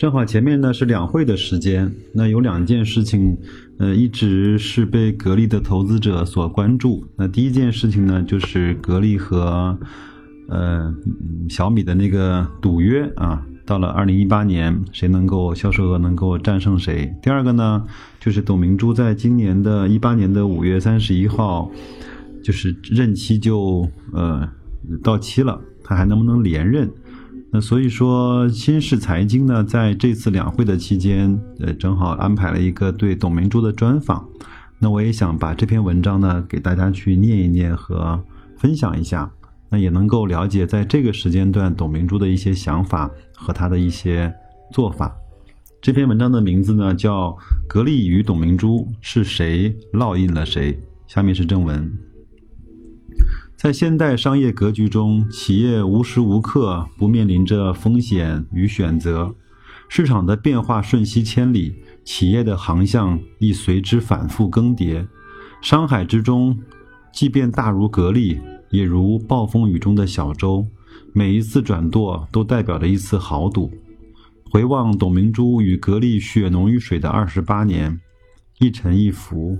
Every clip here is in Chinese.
正好前面呢是两会的时间，那有两件事情，呃，一直是被格力的投资者所关注。那第一件事情呢，就是格力和呃小米的那个赌约啊，到了二零一八年，谁能够销售额能够战胜谁。第二个呢，就是董明珠在今年的一八年的五月三十一号，就是任期就呃到期了，他还能不能连任？那所以说，新式财经呢，在这次两会的期间，呃，正好安排了一个对董明珠的专访。那我也想把这篇文章呢，给大家去念一念和分享一下，那也能够了解在这个时间段董明珠的一些想法和她的一些做法。这篇文章的名字呢，叫《格力与董明珠是谁烙印了谁》。下面是正文。在现代商业格局中，企业无时无刻不面临着风险与选择，市场的变化瞬息千里，企业的航向亦随之反复更迭。商海之中，即便大如格力，也如暴风雨中的小舟，每一次转舵都代表着一次豪赌。回望董明珠与格力血浓于水的二十八年，一沉一浮，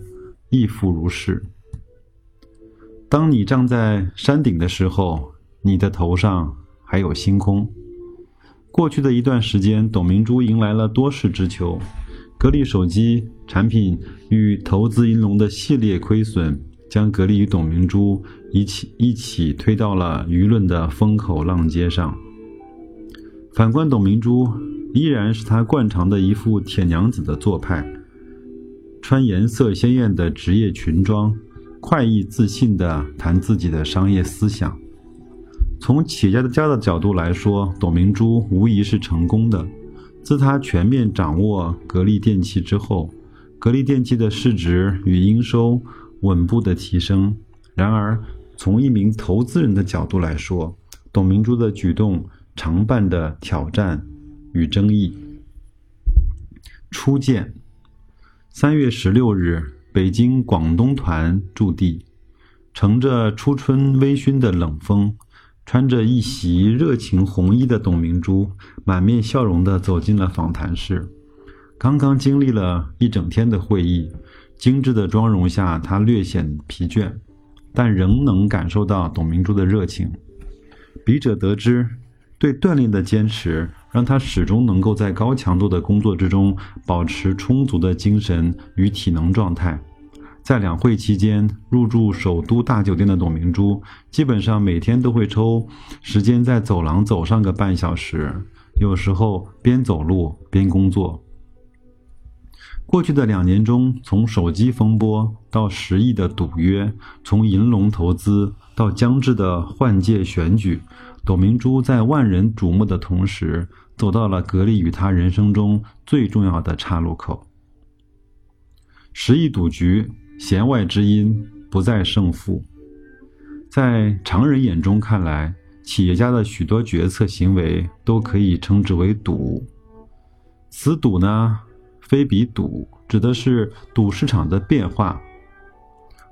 亦复如是。当你站在山顶的时候，你的头上还有星空。过去的一段时间，董明珠迎来了多事之秋，格力手机产品与投资银龙的系列亏损，将格力与董明珠一起一起推到了舆论的风口浪尖上。反观董明珠，依然是她惯常的一副铁娘子的做派，穿颜色鲜艳的职业裙装。快意自信地谈自己的商业思想。从企业家的家的角度来说，董明珠无疑是成功的。自他全面掌握格力电器之后，格力电器的市值与营收稳步的提升。然而，从一名投资人的角度来说，董明珠的举动常伴的挑战与争议。初见，三月十六日。北京广东团驻地，乘着初春微醺的冷风，穿着一袭热情红衣的董明珠，满面笑容地走进了访谈室。刚刚经历了一整天的会议，精致的妆容下，她略显疲倦，但仍能感受到董明珠的热情。笔者得知，对锻炼的坚持。让他始终能够在高强度的工作之中保持充足的精神与体能状态。在两会期间，入住首都大酒店的董明珠，基本上每天都会抽时间在走廊走上个半小时，有时候边走路边工作。过去的两年中，从手机风波到十亿的赌约，从银龙投资到将至的换届选举。董明珠在万人瞩目的同时，走到了格力与他人生中最重要的岔路口。十亿赌局，弦外之音不在胜负。在常人眼中看来，企业家的许多决策行为都可以称之为赌。此赌呢，非彼赌，指的是赌市场的变化，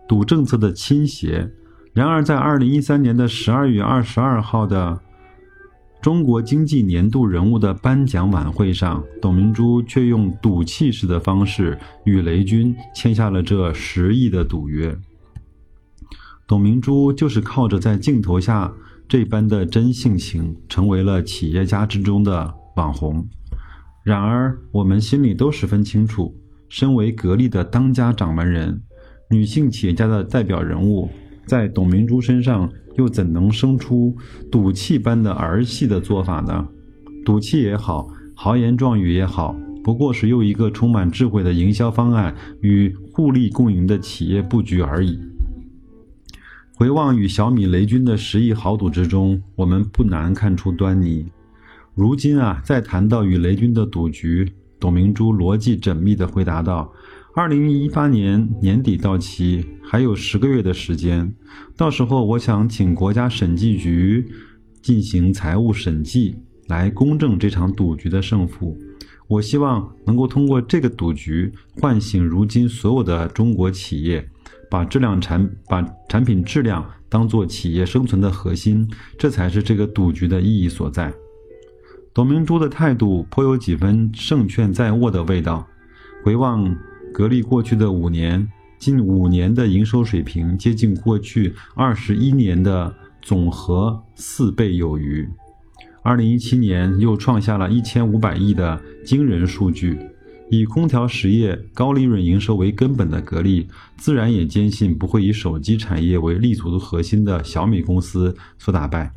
赌政策的倾斜。然而，在二零一三年的十二月二十二号的中国经济年度人物的颁奖晚会上，董明珠却用赌气式的方式与雷军签下了这十亿的赌约。董明珠就是靠着在镜头下这般的真性情，成为了企业家之中的网红。然而，我们心里都十分清楚，身为格力的当家掌门人，女性企业家的代表人物。在董明珠身上，又怎能生出赌气般的儿戏的做法呢？赌气也好，豪言壮语也好，不过是又一个充满智慧的营销方案与互利共赢的企业布局而已。回望与小米、雷军的十亿豪赌之中，我们不难看出端倪。如今啊，再谈到与雷军的赌局，董明珠逻辑缜密地回答道：“二零一八年年底到期，还有十个月的时间，到时候我想请国家审计局进行财务审计，来公证这场赌局的胜负。我希望能够通过这个赌局，唤醒如今所有的中国企业，把质量产把产品质量当做企业生存的核心，这才是这个赌局的意义所在。董明珠的态度颇有几分胜券在握的味道。回望格力过去的五年，近五年的营收水平接近过去二十一年的总和四倍有余。二零一七年又创下了一千五百亿的惊人数据，以空调实业高利润营收为根本的格力，自然也坚信不会以手机产业为立足核心的小米公司所打败。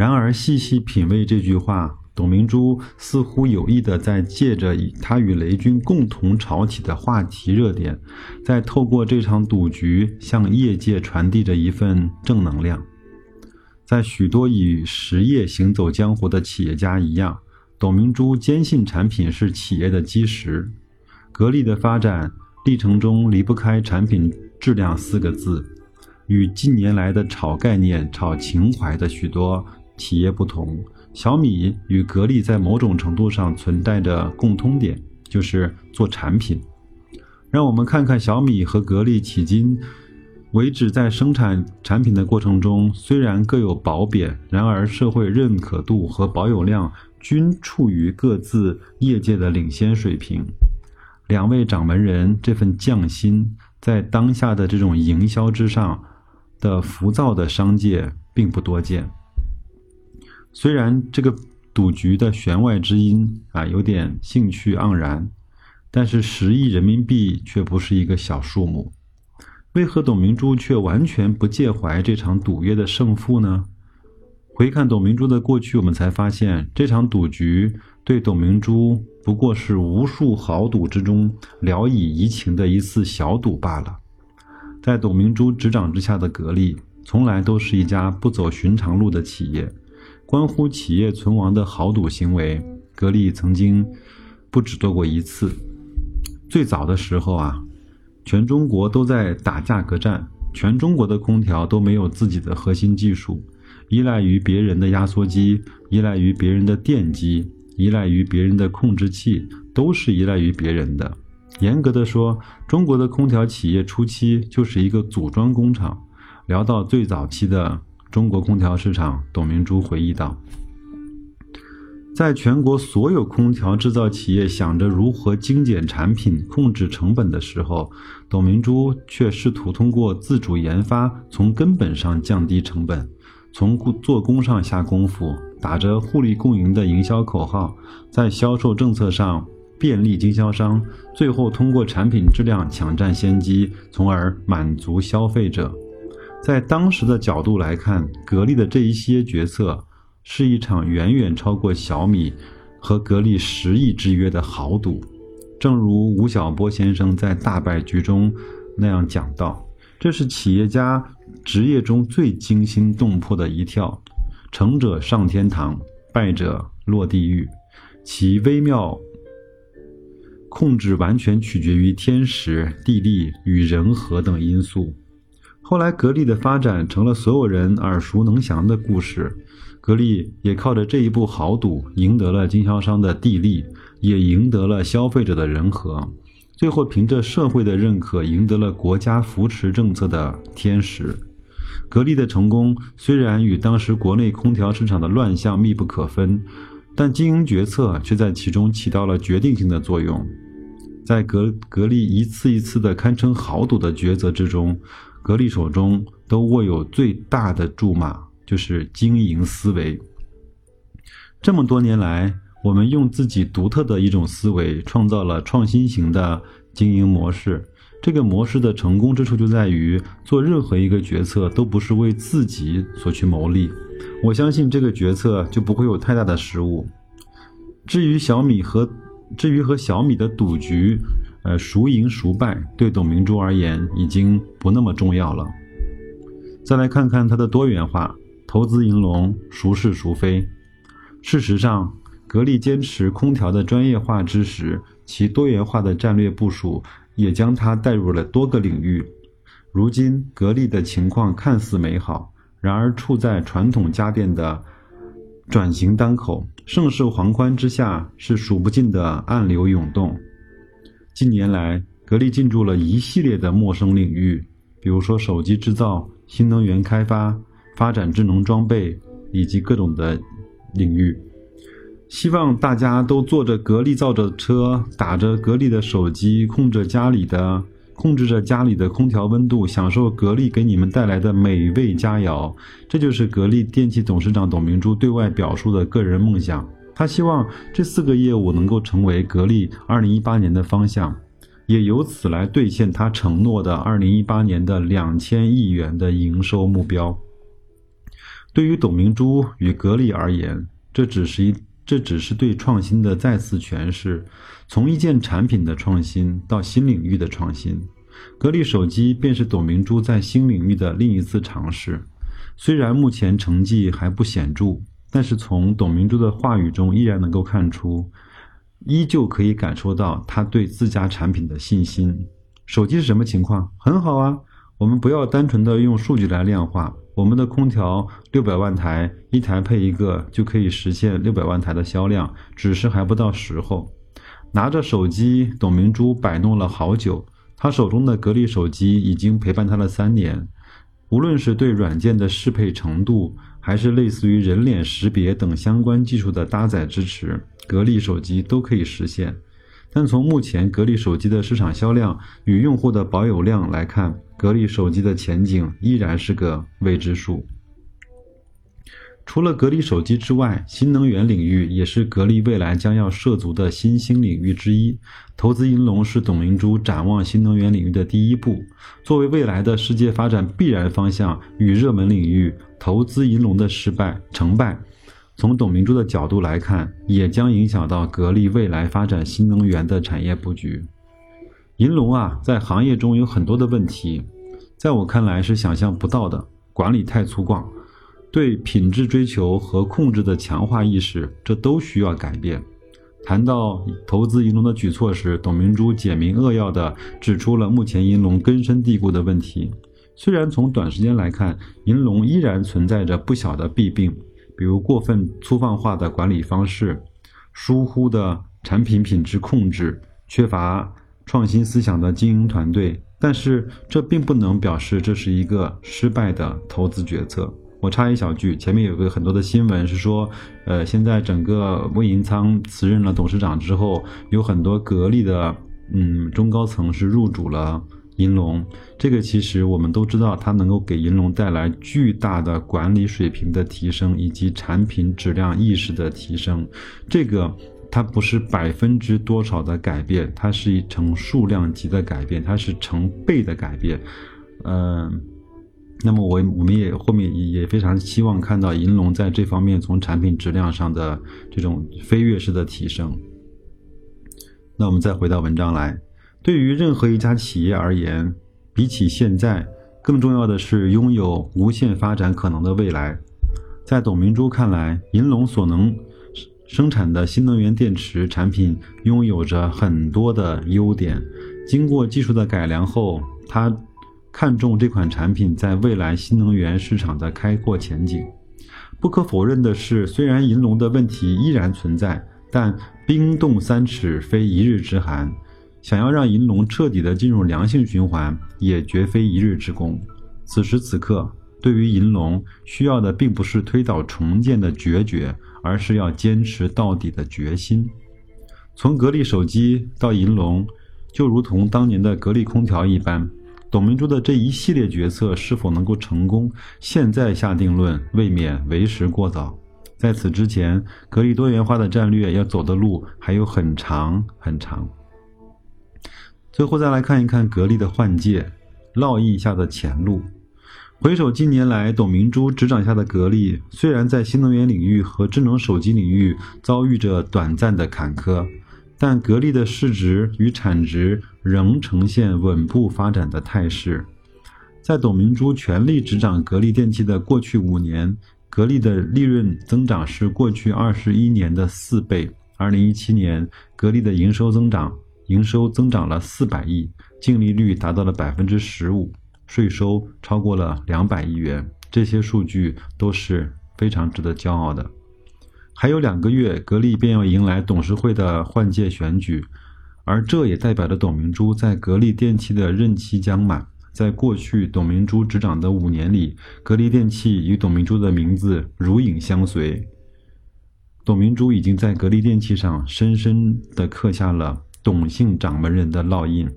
然而，细细品味这句话，董明珠似乎有意的在借着以他与雷军共同炒起的话题热点，在透过这场赌局向业界传递着一份正能量。在许多以实业行走江湖的企业家一样，董明珠坚信产品是企业的基石。格力的发展历程中离不开产品质量四个字。与近年来的炒概念、炒情怀的许多企业不同，小米与格力在某种程度上存在着共通点，就是做产品。让我们看看小米和格力迄今。为止，在生产产品的过程中，虽然各有褒贬，然而社会认可度和保有量均处于各自业界的领先水平。两位掌门人这份匠心，在当下的这种营销之上的浮躁的商界并不多见。虽然这个赌局的弦外之音啊，有点兴趣盎然，但是十亿人民币却不是一个小数目。为何董明珠却完全不介怀这场赌约的胜负呢？回看董明珠的过去，我们才发现这场赌局对董明珠不过是无数豪赌之中聊以怡情的一次小赌罢了。在董明珠执掌之下的格力，从来都是一家不走寻常路的企业。关乎企业存亡的豪赌行为，格力曾经不止做过一次。最早的时候啊。全中国都在打价格战，全中国的空调都没有自己的核心技术，依赖于别人的压缩机，依赖于别人的电机，依赖于别人的控制器，都是依赖于别人的。严格的说，中国的空调企业初期就是一个组装工厂。聊到最早期的中国空调市场，董明珠回忆道。在全国所有空调制造企业想着如何精简产品、控制成本的时候，董明珠却试图通过自主研发，从根本上降低成本，从做工上下功夫，打着互利共赢的营销口号，在销售政策上便利经销商，最后通过产品质量抢占先机，从而满足消费者。在当时的角度来看，格力的这一些决策。是一场远远超过小米和格力十亿之约的豪赌。正如吴晓波先生在《大败局》中那样讲到：“这是企业家职业中最惊心动魄的一跳，成者上天堂，败者落地狱。其微妙控制完全取决于天时、地利与人和等因素。”后来，格力的发展成了所有人耳熟能详的故事。格力也靠着这一步豪赌，赢得了经销商的地利，也赢得了消费者的人和，最后凭着社会的认可，赢得了国家扶持政策的天时。格力的成功虽然与当时国内空调市场的乱象密不可分，但经营决策却在其中起到了决定性的作用。在格格力一次一次的堪称豪赌的抉择之中，格力手中都握有最大的注码。就是经营思维。这么多年来，我们用自己独特的一种思维，创造了创新型的经营模式。这个模式的成功之处就在于，做任何一个决策都不是为自己所去谋利。我相信这个决策就不会有太大的失误。至于小米和至于和小米的赌局，呃，孰赢孰败，对董明珠而言已经不那么重要了。再来看看它的多元化。投资银龙，孰是孰非？事实上，格力坚持空调的专业化之时，其多元化的战略部署也将它带入了多个领域。如今，格力的情况看似美好，然而处在传统家电的转型当口，盛世皇冠之下是数不尽的暗流涌动。近年来，格力进驻了一系列的陌生领域，比如说手机制造、新能源开发、发展智能装备以及各种的领域。希望大家都坐着格力造的车，打着格力的手机，控制家里的控制着家里的空调温度，享受格力给你们带来的美味佳肴。这就是格力电器董事长董明珠对外表述的个人梦想。他希望这四个业务能够成为格力2018年的方向，也由此来兑现他承诺的2018年的两千亿元的营收目标。对于董明珠与格力而言，这只是一。这只是对创新的再次诠释，从一件产品的创新到新领域的创新，格力手机便是董明珠在新领域的另一次尝试。虽然目前成绩还不显著，但是从董明珠的话语中依然能够看出，依旧可以感受到她对自家产品的信心。手机是什么情况？很好啊。我们不要单纯的用数据来量化，我们的空调六百万台，一台配一个就可以实现六百万台的销量，只是还不到时候。拿着手机，董明珠摆弄了好久，她手中的格力手机已经陪伴她了三年，无论是对软件的适配程度，还是类似于人脸识别等相关技术的搭载支持，格力手机都可以实现。但从目前格力手机的市场销量与用户的保有量来看，格力手机的前景依然是个未知数。除了格力手机之外，新能源领域也是格力未来将要涉足的新兴领域之一。投资银龙是董明珠展望新能源领域的第一步。作为未来的世界发展必然方向与热门领域，投资银龙的失败成败。从董明珠的角度来看，也将影响到格力未来发展新能源的产业布局。银龙啊，在行业中有很多的问题，在我看来是想象不到的。管理太粗犷，对品质追求和控制的强化意识，这都需要改变。谈到投资银龙的举措时，董明珠简明扼要地指出了目前银龙根深蒂固的问题。虽然从短时间来看，银龙依然存在着不小的弊病。比如过分粗放化的管理方式、疏忽的产品品质控制、缺乏创新思想的经营团队，但是这并不能表示这是一个失败的投资决策。我插一小句，前面有个很多的新闻是说，呃，现在整个魏银仓辞任了董事长之后，有很多格力的嗯中高层是入主了。银龙，这个其实我们都知道，它能够给银龙带来巨大的管理水平的提升，以及产品质量意识的提升。这个它不是百分之多少的改变，它是一成数量级的改变，它是成倍的改变。嗯，那么我我们也后面也非常希望看到银龙在这方面从产品质量上的这种飞跃式的提升。那我们再回到文章来。对于任何一家企业而言，比起现在，更重要的是拥有无限发展可能的未来。在董明珠看来，银龙所能生产的新能源电池产品拥有着很多的优点。经过技术的改良后，它看中这款产品在未来新能源市场的开阔前景。不可否认的是，虽然银龙的问题依然存在，但冰冻三尺非一日之寒。想要让银龙彻底的进入良性循环，也绝非一日之功。此时此刻，对于银龙需要的并不是推倒重建的决绝，而是要坚持到底的决心。从格力手机到银龙，就如同当年的格力空调一般，董明珠的这一系列决策是否能够成功，现在下定论未免为时过早。在此之前，格力多元化的战略要走的路还有很长很长。最后再来看一看格力的换届烙印下的前路。回首近年来，董明珠执掌下的格力，虽然在新能源领域和智能手机领域遭遇着短暂的坎坷，但格力的市值与产值仍呈现稳步发展的态势。在董明珠全力执掌格力电器的过去五年，格力的利润增长是过去二十一年的四倍。二零一七年，格力的营收增长，营收增长了四百亿，净利率达到了百分之十五，税收超过了两百亿元，这些数据都是非常值得骄傲的。还有两个月，格力便要迎来董事会的换届选举，而这也代表着董明珠在格力电器的任期将满。在过去董明珠执掌的五年里，格力电器与董明珠的名字如影相随。董明珠已经在格力电器上深深地刻下了董姓掌门人的烙印。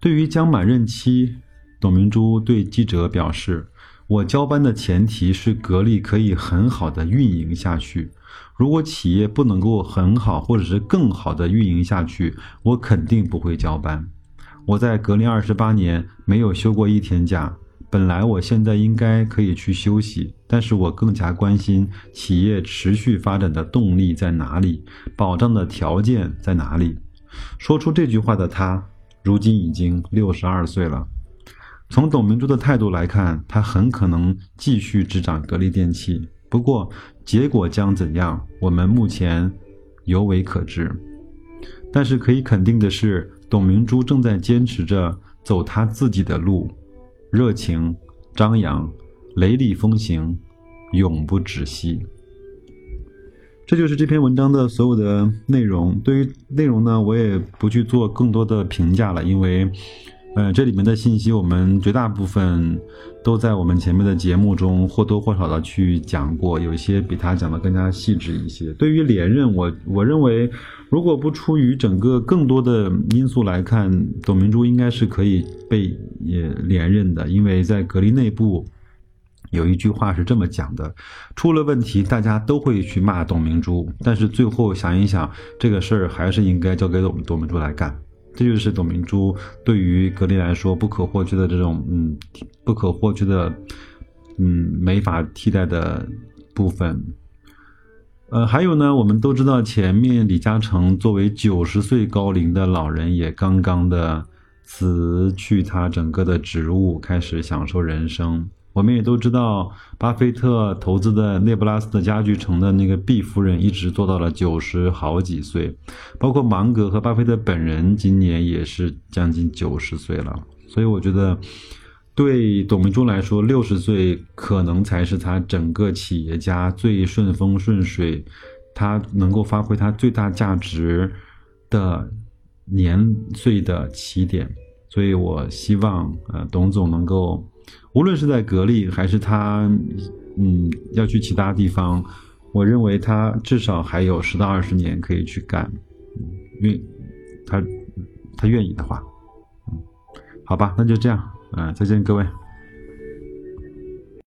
对于将满任期，董明珠对记者表示：“我交班的前提是格力可以很好的运营下去。如果企业不能够很好，或者是更好的运营下去，我肯定不会交班。”我在格力二十八年没有休过一天假，本来我现在应该可以去休息，但是我更加关心企业持续发展的动力在哪里，保障的条件在哪里。说出这句话的他，如今已经六十二岁了。从董明珠的态度来看，她很可能继续执掌格力电器，不过结果将怎样，我们目前犹未可知。但是可以肯定的是。董明珠正在坚持着走她自己的路，热情、张扬、雷厉风行，永不止息。这就是这篇文章的所有的内容。对于内容呢，我也不去做更多的评价了，因为。呃，这里面的信息我们绝大部分都在我们前面的节目中或多或少的去讲过，有一些比他讲的更加细致一些。对于连任，我我认为，如果不出于整个更多的因素来看，董明珠应该是可以被也连任的，因为在格力内部有一句话是这么讲的：出了问题，大家都会去骂董明珠，但是最后想一想，这个事儿还是应该交给我们董明珠来干。这就是董明珠对于格力来说不可或缺的这种嗯不可或缺的嗯没法替代的部分。呃，还有呢，我们都知道前面李嘉诚作为九十岁高龄的老人也刚刚的辞去他整个的职务，开始享受人生。我们也都知道，巴菲特投资的内布拉斯的家具城的那个毕夫人一直做到了九十好几岁，包括芒格和巴菲特本人今年也是将近九十岁了。所以我觉得，对董明珠来说，六十岁可能才是他整个企业家最顺风顺水，他能够发挥他最大价值的年岁的起点。所以我希望，呃，董总能够。无论是在格力还是他，嗯，要去其他地方，我认为他至少还有十到二十年可以去干，因为他他愿意的话，嗯，好吧，那就这样，嗯，再见各位。